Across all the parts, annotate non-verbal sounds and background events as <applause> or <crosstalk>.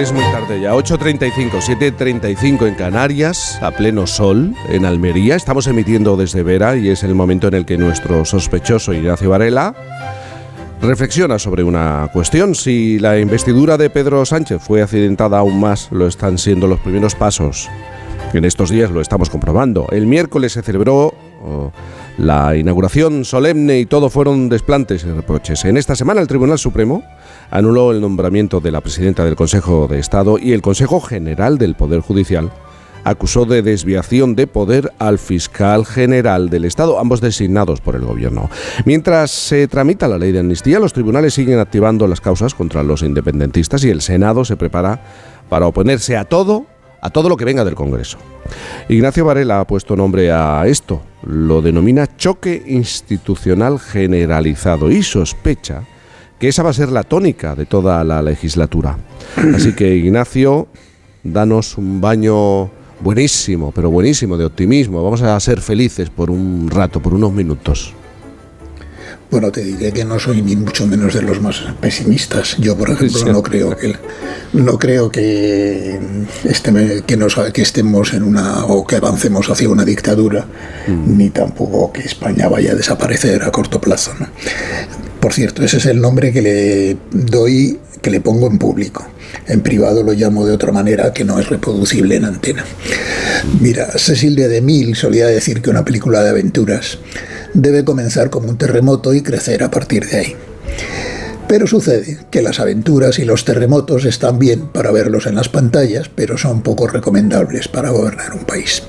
Es muy tarde ya, 8.35, 7.35 en Canarias, a pleno sol, en Almería. Estamos emitiendo desde Vera y es el momento en el que nuestro sospechoso Ignacio Varela reflexiona sobre una cuestión. Si la investidura de Pedro Sánchez fue accidentada aún más, lo están siendo los primeros pasos. En estos días lo estamos comprobando. El miércoles se celebró oh, la inauguración solemne y todo fueron desplantes y reproches. En esta semana el Tribunal Supremo anuló el nombramiento de la presidenta del Consejo de Estado y el Consejo General del Poder Judicial acusó de desviación de poder al fiscal general del Estado, ambos designados por el gobierno. Mientras se tramita la ley de amnistía, los tribunales siguen activando las causas contra los independentistas y el Senado se prepara para oponerse a todo, a todo lo que venga del Congreso. Ignacio Varela ha puesto nombre a esto, lo denomina choque institucional generalizado y sospecha que esa va a ser la tónica de toda la legislatura. <clears throat> Así que Ignacio, danos un baño buenísimo, pero buenísimo de optimismo. Vamos a ser felices por un rato, por unos minutos. Bueno, te diré que no soy ni mucho menos de los más pesimistas. Yo, por ejemplo, no creo que no creo que, este, que, nos, que estemos en una o que avancemos hacia una dictadura, mm. ni tampoco que España vaya a desaparecer a corto plazo. Por cierto, ese es el nombre que le doy, que le pongo en público. En privado lo llamo de otra manera que no es reproducible en antena. Mira, Cecil de DeMille solía decir que una película de aventuras debe comenzar como un terremoto y crecer a partir de ahí. Pero sucede que las aventuras y los terremotos están bien para verlos en las pantallas, pero son poco recomendables para gobernar un país.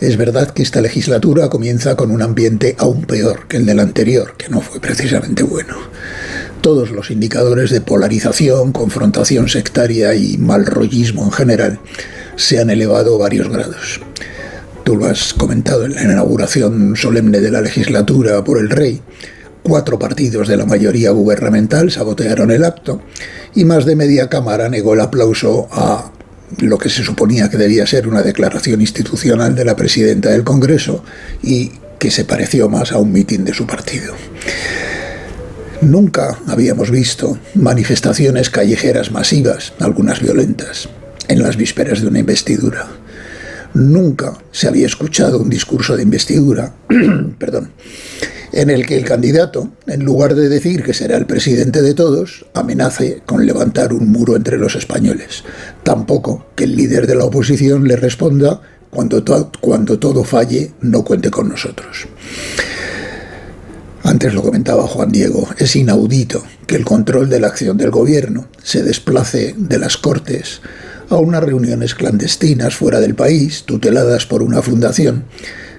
Es verdad que esta legislatura comienza con un ambiente aún peor que el del anterior, que no fue precisamente bueno. Todos los indicadores de polarización, confrontación sectaria y malrollismo en general se han elevado varios grados. Tú lo has comentado en la inauguración solemne de la legislatura por el rey. Cuatro partidos de la mayoría gubernamental sabotearon el acto y más de media cámara negó el aplauso a lo que se suponía que debía ser una declaración institucional de la presidenta del Congreso y que se pareció más a un mitin de su partido. Nunca habíamos visto manifestaciones callejeras masivas, algunas violentas, en las vísperas de una investidura. Nunca se había escuchado un discurso de investidura, <clears throat> perdón, en el que el candidato, en lugar de decir que será el presidente de todos, amenace con levantar un muro entre los españoles. Tampoco que el líder de la oposición le responda cuando, cuando todo falle, no cuente con nosotros. Antes lo comentaba Juan Diego, es inaudito que el control de la acción del gobierno se desplace de las Cortes a unas reuniones clandestinas fuera del país, tuteladas por una fundación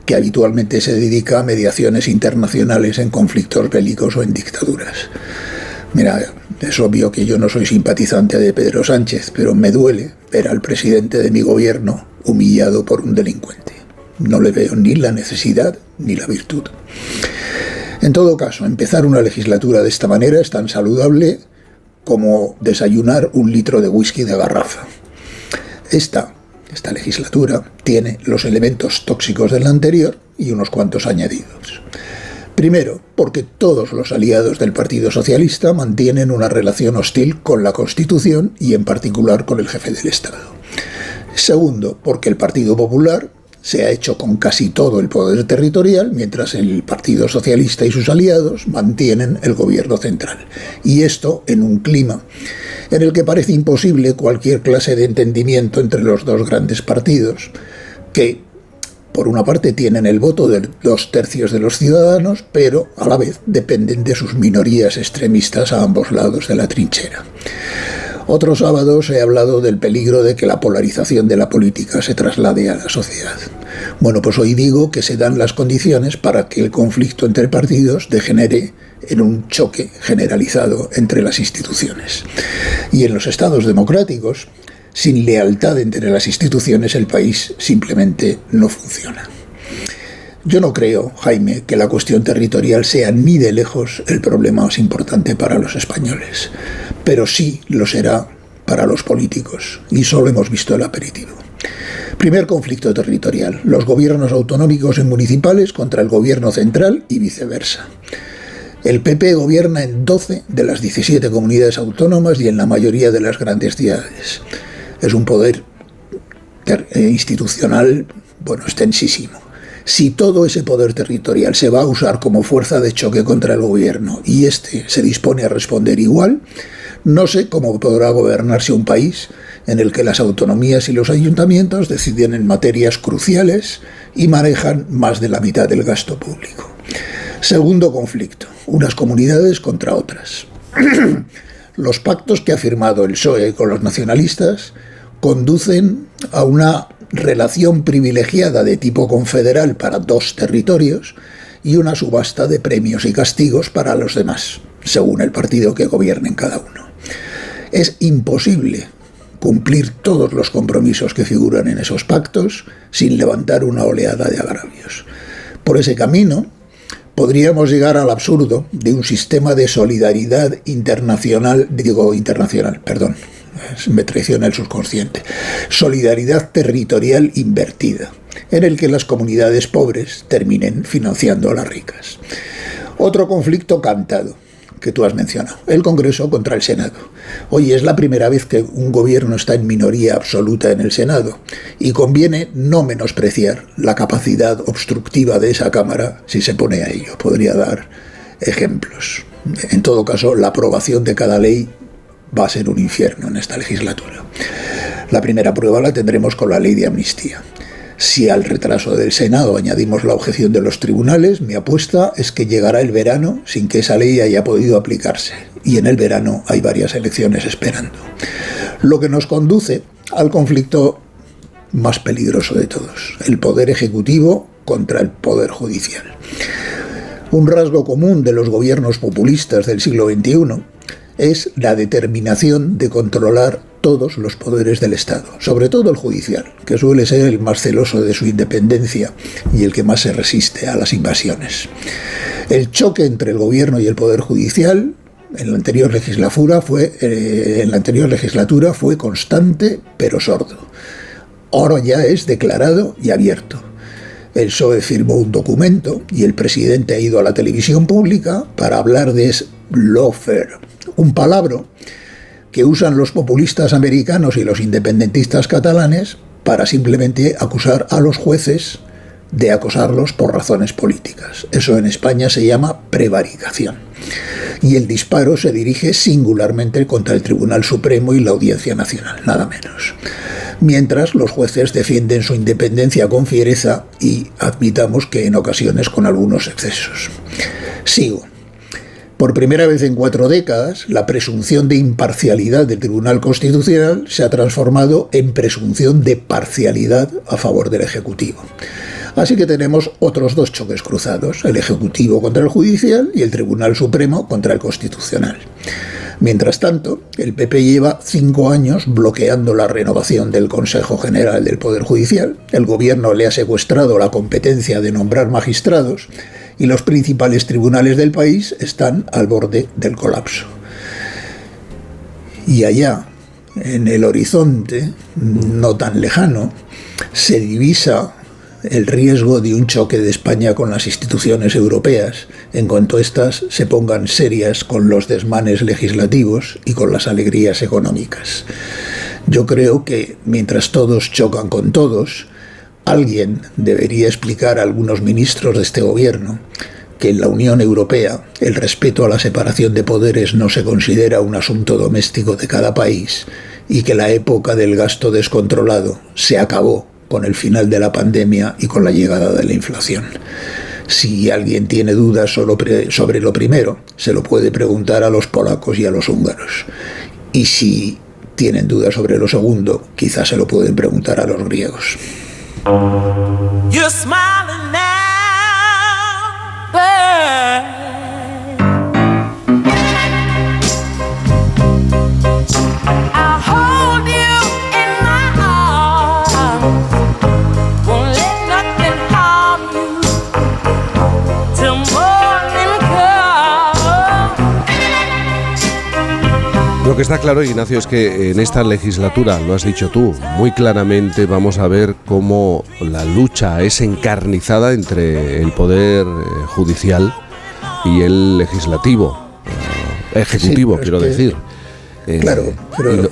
que habitualmente se dedica a mediaciones internacionales en conflictos bélicos o en dictaduras. Mira, es obvio que yo no soy simpatizante de Pedro Sánchez, pero me duele ver al presidente de mi gobierno humillado por un delincuente. No le veo ni la necesidad ni la virtud. En todo caso, empezar una legislatura de esta manera es tan saludable como desayunar un litro de whisky de garrafa. Esta, legislatura tiene los elementos tóxicos de la anterior y unos cuantos añadidos. Primero, porque todos los aliados del Partido Socialista mantienen una relación hostil con la Constitución y en particular con el jefe del Estado. Segundo, porque el Partido Popular se ha hecho con casi todo el poder territorial, mientras el Partido Socialista y sus aliados mantienen el gobierno central. Y esto en un clima en el que parece imposible cualquier clase de entendimiento entre los dos grandes partidos, que por una parte tienen el voto de dos tercios de los ciudadanos, pero a la vez dependen de sus minorías extremistas a ambos lados de la trinchera. Otros sábados he hablado del peligro de que la polarización de la política se traslade a la sociedad. Bueno, pues hoy digo que se dan las condiciones para que el conflicto entre partidos degenere en un choque generalizado entre las instituciones. Y en los estados democráticos, sin lealtad entre las instituciones, el país simplemente no funciona. Yo no creo, Jaime, que la cuestión territorial sea ni de lejos el problema más importante para los españoles, pero sí lo será para los políticos, y solo hemos visto el aperitivo. Primer conflicto territorial, los gobiernos autonómicos y municipales contra el gobierno central y viceversa. El PP gobierna en 12 de las 17 comunidades autónomas y en la mayoría de las grandes ciudades. Es un poder eh, institucional, bueno, extensísimo. Si todo ese poder territorial se va a usar como fuerza de choque contra el gobierno y éste se dispone a responder igual, no sé cómo podrá gobernarse un país en el que las autonomías y los ayuntamientos deciden en materias cruciales y manejan más de la mitad del gasto público. Segundo conflicto, unas comunidades contra otras. <clears throat> los pactos que ha firmado el PSOE con los nacionalistas conducen a una relación privilegiada de tipo confederal para dos territorios y una subasta de premios y castigos para los demás, según el partido que gobierne en cada uno. Es imposible cumplir todos los compromisos que figuran en esos pactos sin levantar una oleada de agravios. Por ese camino, podríamos llegar al absurdo de un sistema de solidaridad internacional, digo internacional, perdón, me traiciona el subconsciente, solidaridad territorial invertida, en el que las comunidades pobres terminen financiando a las ricas. Otro conflicto cantado que tú has mencionado, el Congreso contra el Senado. Hoy es la primera vez que un gobierno está en minoría absoluta en el Senado y conviene no menospreciar la capacidad obstructiva de esa Cámara si se pone a ello. Podría dar ejemplos. En todo caso, la aprobación de cada ley va a ser un infierno en esta legislatura. La primera prueba la tendremos con la ley de amnistía. Si al retraso del Senado añadimos la objeción de los tribunales, mi apuesta es que llegará el verano sin que esa ley haya podido aplicarse. Y en el verano hay varias elecciones esperando. Lo que nos conduce al conflicto más peligroso de todos, el poder ejecutivo contra el poder judicial. Un rasgo común de los gobiernos populistas del siglo XXI es la determinación de controlar todos los poderes del Estado, sobre todo el judicial, que suele ser el más celoso de su independencia y el que más se resiste a las invasiones. El choque entre el gobierno y el poder judicial en la anterior legislatura fue, eh, en la anterior legislatura fue constante pero sordo. Ahora ya es declarado y abierto. El PSOE firmó un documento y el presidente ha ido a la televisión pública para hablar de lawfare, un palabra que usan los populistas americanos y los independentistas catalanes para simplemente acusar a los jueces de acosarlos por razones políticas. Eso en España se llama prevaricación. Y el disparo se dirige singularmente contra el Tribunal Supremo y la Audiencia Nacional, nada menos. Mientras los jueces defienden su independencia con fiereza y admitamos que en ocasiones con algunos excesos. Sigo. Por primera vez en cuatro décadas, la presunción de imparcialidad del Tribunal Constitucional se ha transformado en presunción de parcialidad a favor del Ejecutivo. Así que tenemos otros dos choques cruzados, el Ejecutivo contra el Judicial y el Tribunal Supremo contra el Constitucional. Mientras tanto, el PP lleva cinco años bloqueando la renovación del Consejo General del Poder Judicial, el Gobierno le ha secuestrado la competencia de nombrar magistrados y los principales tribunales del país están al borde del colapso. Y allá, en el horizonte, no tan lejano, se divisa el riesgo de un choque de España con las instituciones europeas, en cuanto éstas se pongan serias con los desmanes legislativos y con las alegrías económicas. Yo creo que mientras todos chocan con todos, Alguien debería explicar a algunos ministros de este gobierno que en la Unión Europea el respeto a la separación de poderes no se considera un asunto doméstico de cada país y que la época del gasto descontrolado se acabó con el final de la pandemia y con la llegada de la inflación. Si alguien tiene dudas sobre lo primero, se lo puede preguntar a los polacos y a los húngaros. Y si tienen dudas sobre lo segundo, quizás se lo pueden preguntar a los griegos. You smile. Que está claro, Ignacio, es que en esta legislatura, lo has dicho tú, muy claramente vamos a ver cómo la lucha es encarnizada entre el Poder eh, Judicial y el legislativo, eh, ejecutivo, quiero decir. Eh, claro,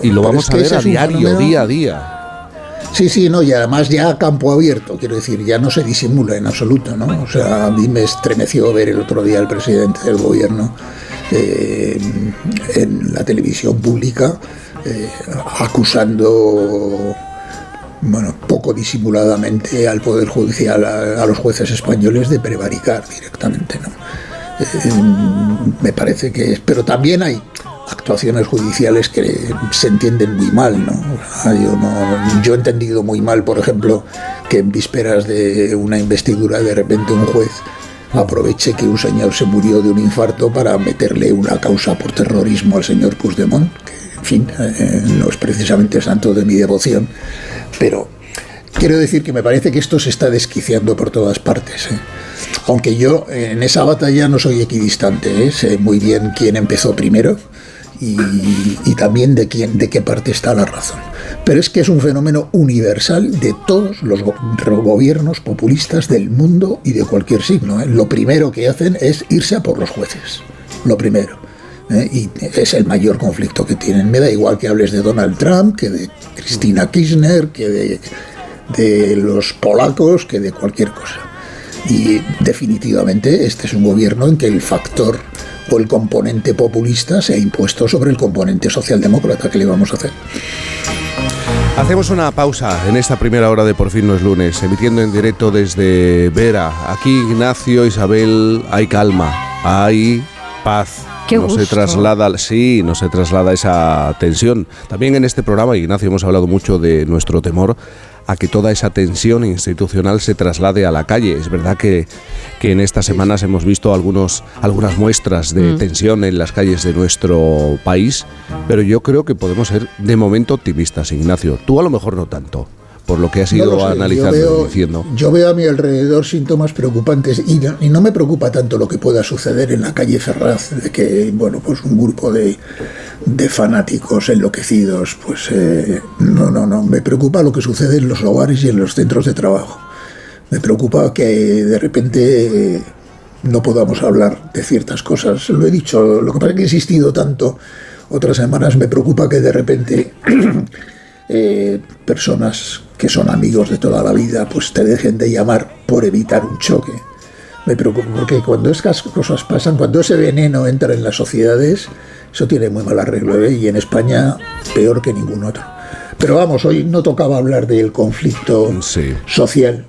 y lo, vamos a ver a diario, día a día. Sí, sí, no, y además ya a campo abierto, quiero decir, ya no se disimula en absoluto, ¿no? O sea, a mí me estremeció ver el otro día al presidente del gobierno eh, en la televisión pública acusando bueno, poco disimuladamente al Poder Judicial, a, los jueces españoles de prevaricar directamente. ¿no? Eh, me parece que es, pero también hay actuaciones judiciales que se entienden muy mal. no, yo he entendido muy mal, por ejemplo, que en vísperas de una investidura de repente un juez aproveche que un señor se murió de un infarto para meterle una causa por terrorismo al señor Puigdemont, que en fin, eh, no es precisamente santo de mi devoción, pero quiero decir que me parece que esto se está desquiciando por todas partes. ¿eh? Aunque yo en esa batalla no soy equidistante, ¿eh? sé muy bien quién empezó primero y, también de, quién, de qué parte está la razón. Pero es que es un fenómeno universal de todos los gobiernos populistas del mundo y de cualquier signo. ¿eh? Lo primero que hacen es irse a por los jueces. Lo primero. y es el mayor conflicto que tienen. Me da igual que hables de Donald Trump, que de Cristina Kirchner, que de los polacos que de cualquier cosa. Y definitivamente este es un gobierno en que el factor o el componente populista se ha impuesto sobre el componente socialdemócrata. que le vamos a hacer? Hacemos una pausa en esta primera hora de Por fin no es lunes, emitiendo en directo desde Vera. Aquí Ignacio, Isabel, hay calma, hay paz. no se traslada, sí, no se traslada esa tensión. También en este programa, Ignacio, hemos hablado mucho de nuestro temor a que toda esa tensión institucional se traslade a la calle. Es verdad que, que en estas semanas hemos visto algunos, algunas muestras de mm. tensión en las calles de nuestro país, pero yo creo que podemos ser de momento optimistas, Ignacio. Tú a lo mejor no tanto por lo que has ido analizando y diciendo. Yo veo a mi alrededor síntomas preocupantes y no, y no, me preocupa tanto lo que pueda suceder en la calle Ferraz, de que, bueno, pues un grupo de, de fanáticos enloquecidos, pues eh, no, no, no, me preocupa lo que sucede en los hogares y en los centros de trabajo. Me preocupa que de repente eh, no podamos hablar de ciertas cosas. Lo he dicho, lo que pasa es que he insistido tanto otras semanas, me preocupa que de repente <clears throat> eh, personas que son amigos de toda la vida, pues te dejen de llamar por evitar un choque. Me preocupa porque cuando estas cosas pasan, cuando ese veneno entra en las sociedades, eso tiene muy mal arreglo ¿eh? y en España peor que ningún otro. Pero vamos, hoy no tocaba hablar del conflicto social.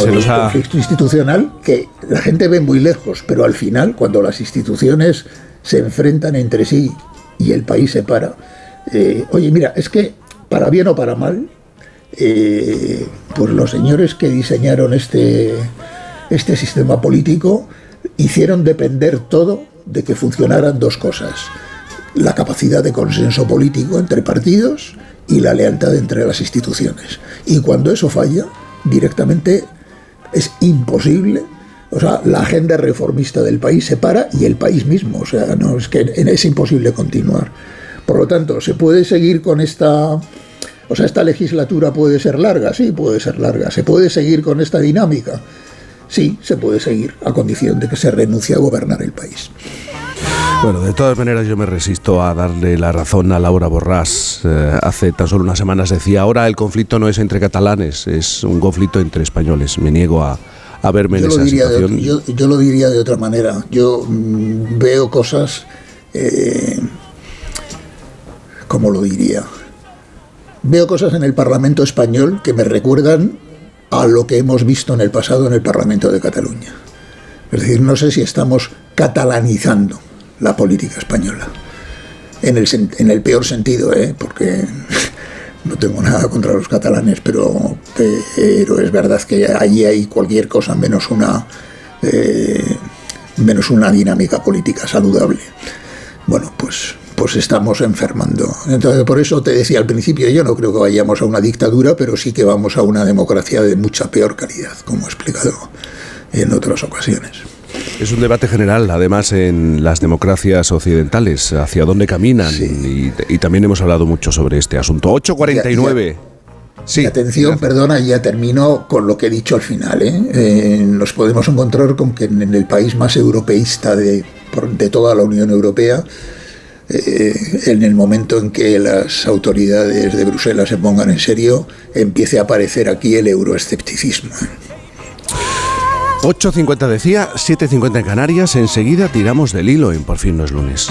el conflicto institucional que la gente ve muy lejos, pero al final, cuando las instituciones se enfrentan entre sí y el país se para, eh, oye, mira, es que para bien o para mal, pues los señores que diseñaron este, este sistema político hicieron depender todo de que funcionaran dos cosas. La capacidad de consenso político entre partidos y la lealtad entre las instituciones. Y cuando eso falla, directamente es imposible. O sea, la agenda reformista del país se para y el país mismo. O sea, no es que es imposible continuar. Por lo tanto, se puede seguir con esta o sea, esta legislatura puede ser larga, sí, puede ser larga. ¿Se puede seguir con esta dinámica? Sí, se puede seguir, a condición de que se renuncie a gobernar el país. Bueno, de todas maneras yo me resisto a darle la razón a Laura Borrás. Eh, hace tan solo unas semanas decía, ahora el conflicto no es entre catalanes, es un conflicto entre españoles. Me niego a, verme en esa situación. yo, lo diría de otra manera. Yo mm, veo cosas, eh, ¿cómo lo diría? Veo cosas en el Parlamento español que me recuerdan a lo que hemos visto en el pasado en el Parlamento de Cataluña. Es decir, no sé si estamos catalanizando la política española. En el, peor sentido, ¿eh? porque <laughs> no tengo nada contra los catalanes, pero, pero es verdad que allí hay cualquier cosa menos una, eh, menos una dinámica política saludable. Bueno, pues pues estamos enfermando. Entonces, por eso te decía al principio, yo no creo que vayamos a una dictadura, pero sí que vamos a una democracia de mucha peor calidad, como he explicado en otras ocasiones. Es un debate general, además, en las democracias occidentales, hacia dónde caminan, y, también hemos hablado mucho sobre este asunto. 849. Sí, atención, perdona, ya termino con lo que he dicho al final. ¿eh? Eh, nos podemos encontrar con que en el país más europeísta de, de toda la Unión Europea, eh, en el momento en que las autoridades de Bruselas se pongan en serio, empiece a aparecer aquí el euroescepticismo. 8.50 decía, 7.50 en Canarias, enseguida tiramos del hilo en Por fin no es lunes.